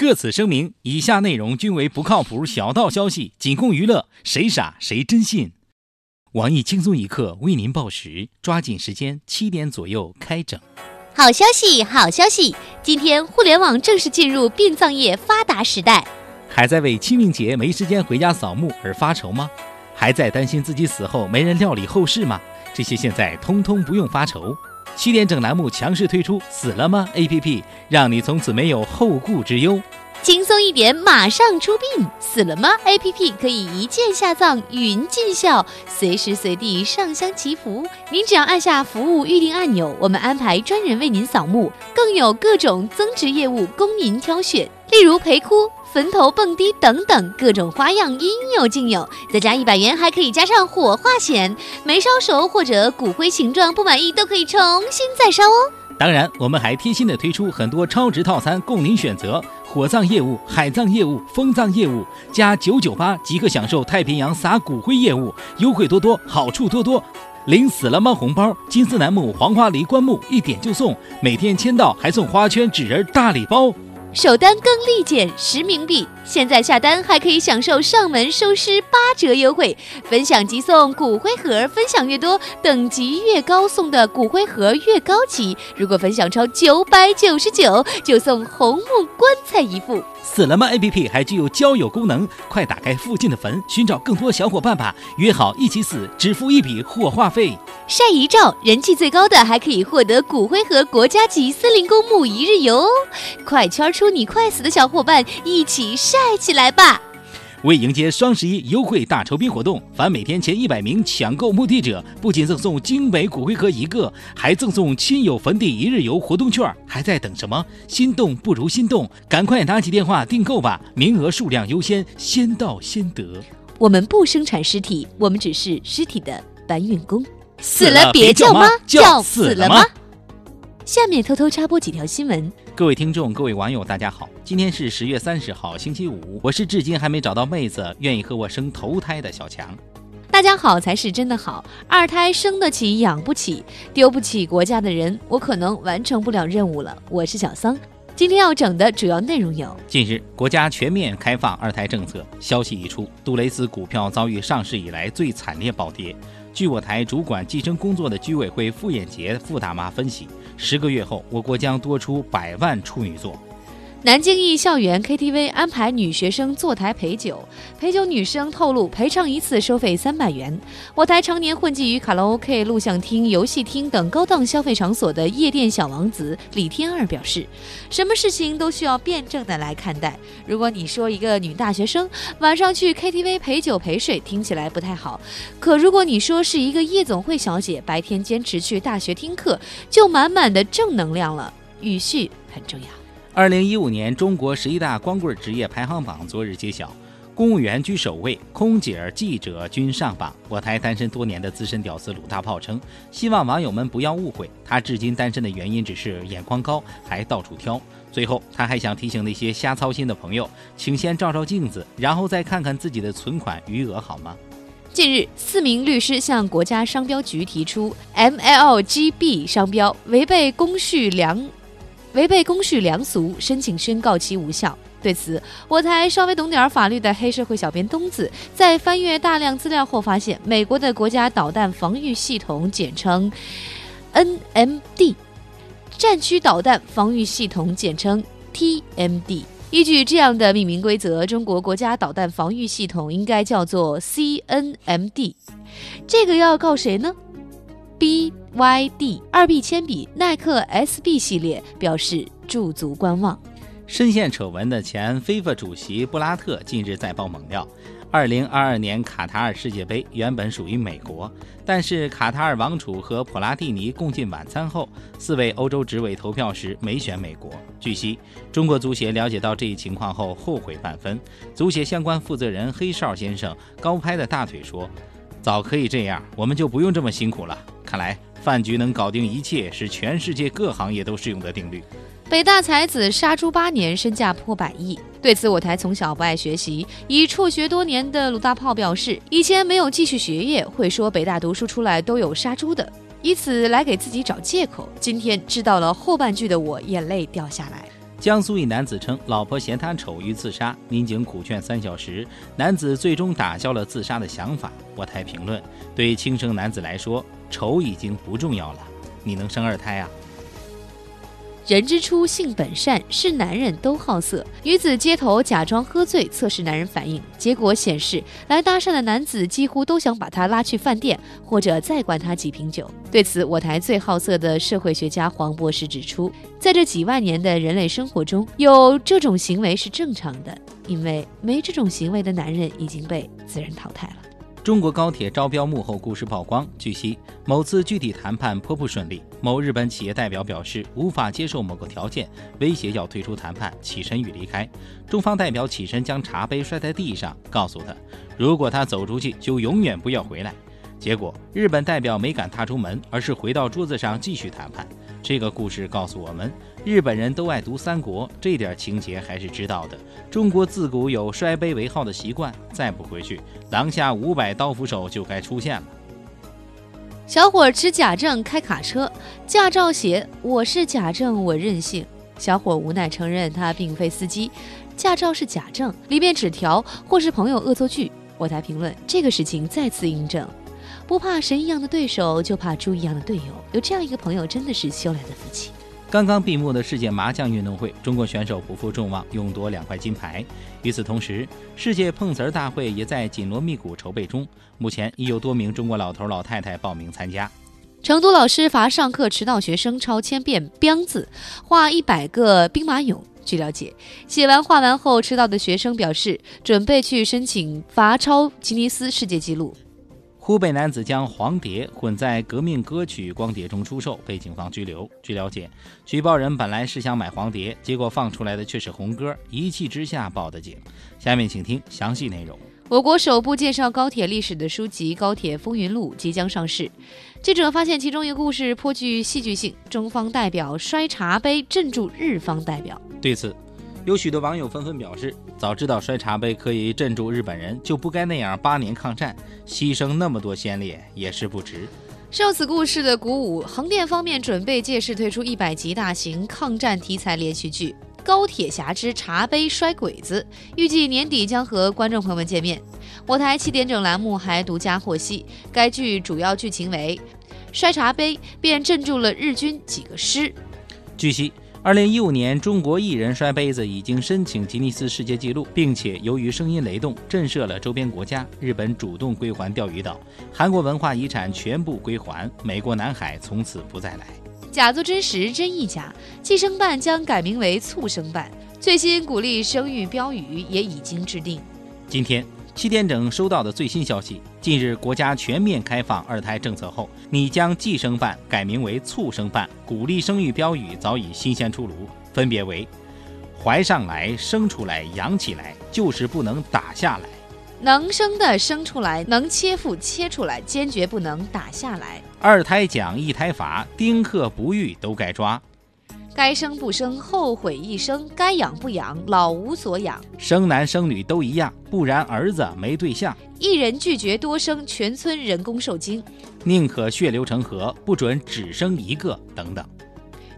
特此声明，以下内容均为不靠谱小道消息，仅供娱乐，谁傻谁真信。网易轻松一刻为您报时，抓紧时间，七点左右开整。好消息，好消息！今天互联网正式进入殡葬业发达时代。还在为清明节没时间回家扫墓而发愁吗？还在担心自己死后没人料理后事吗？这些现在通通不用发愁。七点整栏目强势推出“死了吗 ”APP，让你从此没有后顾之忧。轻松一点，马上出殡！死了吗？APP 可以一键下葬，云尽孝，随时随地上香祈福。您只要按下服务预定按钮，我们安排专人为您扫墓，更有各种增值业务供您挑选，例如陪哭、坟头蹦迪等等各种花样，应有尽有。再加一百元，还可以加上火化险，没烧熟或者骨灰形状不满意，都可以重新再烧哦。当然，我们还贴心的推出很多超值套餐供您选择：火葬业务、海葬业务、风葬业务，加九九八即可享受太平洋撒骨灰业务，优惠多多，好处多多。领死了吗红包，金丝楠木、黄花梨棺木一点就送，每天签到还送花圈、纸人大礼包。首单更立减十冥币，现在下单还可以享受上门收尸八折优惠，分享即送骨灰盒，分享越多，等级越高，送的骨灰盒越高级。如果分享超九百九十九，就送红木棺材一副。死了吗 APP 还具有交友功能，快打开附近的坟，寻找更多小伙伴吧，约好一起死，只付一笔火化费。晒遗照，人气最高的还可以获得骨灰盒国家级森林公墓一日游哦！快圈出你快死的小伙伴，一起晒起来吧！为迎接双十一优惠大酬宾活动，凡每天前一百名抢购墓地者，不仅赠送精美骨灰盒一个，还赠送亲友坟地一日游活动券。还在等什么？心动不如心动，赶快拿起电话订购吧！名额数量优先，先到先得。我们不生产尸体，我们只是尸体的搬运工。死了别叫妈，叫死了吗？下面偷偷插播几条新闻。各位听众，各位网友，大家好，今天是十月三十号，星期五。我是至今还没找到妹子愿意和我生头胎的小强。大家好才是真的好，二胎生得起养不起，丢不起国家的人，我可能完成不了任务了。我是小桑，今天要整的主要内容有：近日，国家全面开放二胎政策，消息一出，杜蕾斯股票遭遇上市以来最惨烈暴跌。据我台主管计生工作的居委会傅艳杰傅大妈分析，十个月后，我国将多出百万处女座。南京一校园 KTV 安排女学生坐台陪酒，陪酒女生透露，陪唱一次收费三百元。我台常年混迹于卡拉 OK、录像厅、游戏厅等高档消费场所的夜店小王子李天二表示，什么事情都需要辩证的来看待。如果你说一个女大学生晚上去 KTV 陪酒陪睡，听起来不太好；可如果你说是一个夜总会小姐白天坚持去大学听课，就满满的正能量了。语序很重要。二零一五年中国十一大光棍职业排行榜昨日揭晓，公务员居首位，空姐、记者均上榜。我台单身多年的资深屌丝鲁大炮称，希望网友们不要误会，他至今单身的原因只是眼光高，还到处挑。最后，他还想提醒那些瞎操心的朋友，请先照照镜子，然后再看看自己的存款余额，好吗？近日，四名律师向国家商标局提出 MLGB 商标违背公序良。违背公序良俗，申请宣告其无效。对此，我台稍微懂点法律的黑社会小编东子在翻阅大量资料后发现，美国的国家导弹防御系统简称 NMD，战区导弹防御系统简称 TMD。依据这样的命名规则，中国国家导弹防御系统应该叫做 CNMD。这个要告谁呢？B YD 二 B 铅笔，耐克 SB 系列表示驻足观望。深陷丑闻的前 FIFA 主席布拉特近日再爆猛料：二零二二年卡塔尔世界杯原本属于美国，但是卡塔尔王储和普拉蒂尼共进晚餐后，四位欧洲执委投票时没选美国。据悉，中国足协了解到这一情况后后悔万分。足协相关负责人黑哨先生高拍的大腿说。早可以这样，我们就不用这么辛苦了。看来饭局能搞定一切，是全世界各行业都适用的定律。北大才子杀猪八年，身价破百亿。对此，我台从小不爱学习，已辍学多年的鲁大炮表示，以前没有继续学业，会说北大读书出来都有杀猪的，以此来给自己找借口。今天知道了后半句的我，眼泪掉下来。江苏一男子称，老婆嫌他丑欲自杀，民警苦劝三小时，男子最终打消了自杀的想法。我台评论：对轻生男子来说，丑已经不重要了，你能生二胎啊？人之初，性本善，是男人都好色。女子街头假装喝醉测试男人反应，结果显示，来搭讪的男子几乎都想把她拉去饭店，或者再灌她几瓶酒。对此，我台最好色的社会学家黄博士指出，在这几万年的人类生活中，有这种行为是正常的，因为没这种行为的男人已经被自然淘汰了。中国高铁招标幕后故事曝光。据悉，某次具体谈判颇不顺利，某日本企业代表表示无法接受某个条件，威胁要退出谈判，起身欲离开。中方代表起身将茶杯摔在地上，告诉他，如果他走出去，就永远不要回来。结果，日本代表没敢踏出门，而是回到桌子上继续谈判。这个故事告诉我们，日本人都爱读三国，这点情节还是知道的。中国自古有摔杯为号的习惯，再不回去，狼下五百刀斧手就该出现了。小伙持假证开卡车，驾照写我是假证，我任性。小伙无奈承认他并非司机，驾照是假证，里面纸条或是朋友恶作剧。我台评论这个事情再次印证。不怕神一样的对手，就怕猪一样的队友。有这样一个朋友，真的是修来的福气。刚刚闭幕的世界麻将运动会，中国选手不负众望，勇夺两块金牌。与此同时，世界碰瓷儿大会也在紧锣密鼓筹备中。目前已有多名中国老头老太太报名参加。成都老师罚上课迟到学生抄千遍“彪”字，画一百个兵马俑。据了解，写完画完后迟到的学生表示，准备去申请罚抄吉尼斯世界纪录。湖北男子将黄碟混在革命歌曲光碟中出售，被警方拘留。据了解，举报人本来是想买黄碟，结果放出来的却是红歌，一气之下报的警。下面请听详细内容。我国首部介绍高铁历史的书籍《高铁风云录》即将上市。记者发现其中一个故事颇具戏剧性，中方代表摔茶杯镇住日方代表。对此，有许多网友纷纷表示：“早知道摔茶杯可以镇住日本人，就不该那样八年抗战，牺牲那么多先烈也是不值。”受此故事的鼓舞，横店方面准备借势推出一百集大型抗战题材连续剧《高铁侠之茶杯摔鬼子》，预计年底将和观众朋友们见面。我台七点整栏目还独家获悉，该剧主要剧情为摔茶杯便镇住了日军几个师。据悉。二零一五年，中国艺人摔杯子已经申请吉尼斯世界纪录，并且由于声音雷动震慑了周边国家，日本主动归还钓鱼岛，韩国文化遗产全部归还，美国南海从此不再来。假作真实，真亦假。计生办将改名为促生办，最新鼓励生育标语也已经制定。今天。七点整收到的最新消息，近日国家全面开放二胎政策后，拟将计生办改名为促生办，鼓励生育标语早已新鲜出炉，分别为：怀上来、生出来、养起来，就是不能打下来；能生的生出来，能切腹切出来，坚决不能打下来；二胎奖一胎罚，丁克不育都该抓。该生不生，后悔一生；该养不养，老无所养。生男生女都一样，不然儿子没对象。一人拒绝多生，全村人工受精。宁可血流成河，不准只生一个。等等。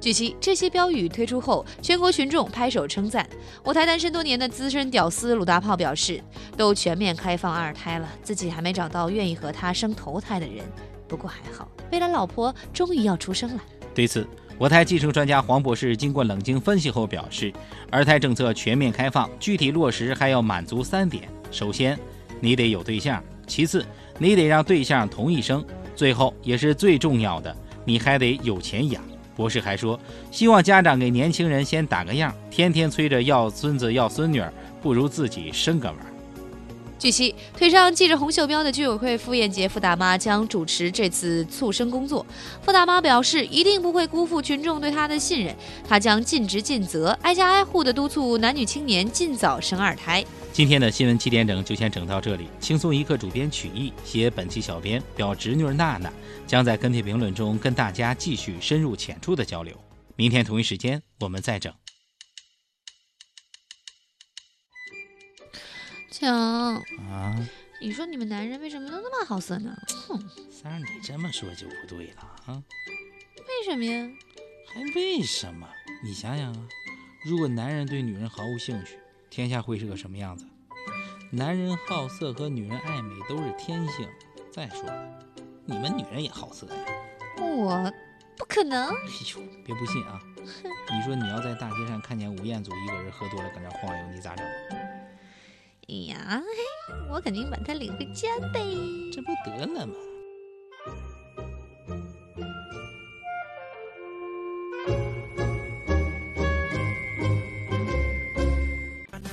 据悉，这些标语推出后，全国群众拍手称赞。我台单身多年的资深屌丝鲁大炮表示：“都全面开放二胎了，自己还没找到愿意和他生头胎的人。不过还好，未来老婆终于要出生了。”对此。我台计生专家黄博士经过冷静分析后表示，二胎政策全面开放，具体落实还要满足三点：首先，你得有对象；其次，你得让对象同意生；最后也是最重要的，你还得有钱养。博士还说，希望家长给年轻人先打个样，天天催着要孙子要孙女，不如自己生个娃。据悉，腿上系着红袖标的居委会傅艳杰傅大妈将主持这次促生工作。傅大妈表示，一定不会辜负群众对她的信任，她将尽职尽责，挨家挨户的督促男女青年尽早生二胎。今天的新闻七点整就先整到这里。轻松一刻主编曲艺，写本期小编表侄女娜娜，将在跟帖评论中跟大家继续深入浅出的交流。明天同一时间我们再整。强啊！你说你们男人为什么都那么好色呢？哼，三儿，你这么说就不对了啊！为什么呀？还为什么？你想想啊，如果男人对女人毫无兴趣，天下会是个什么样子？男人好色和女人爱美都是天性。再说了，你们女人也好色呀。我不可能。哎呦，别不信啊！你说你要在大街上看见吴彦祖一个人喝多了搁那晃悠，你咋整？哎呀，我肯定把它领回家呗。这不得了吗？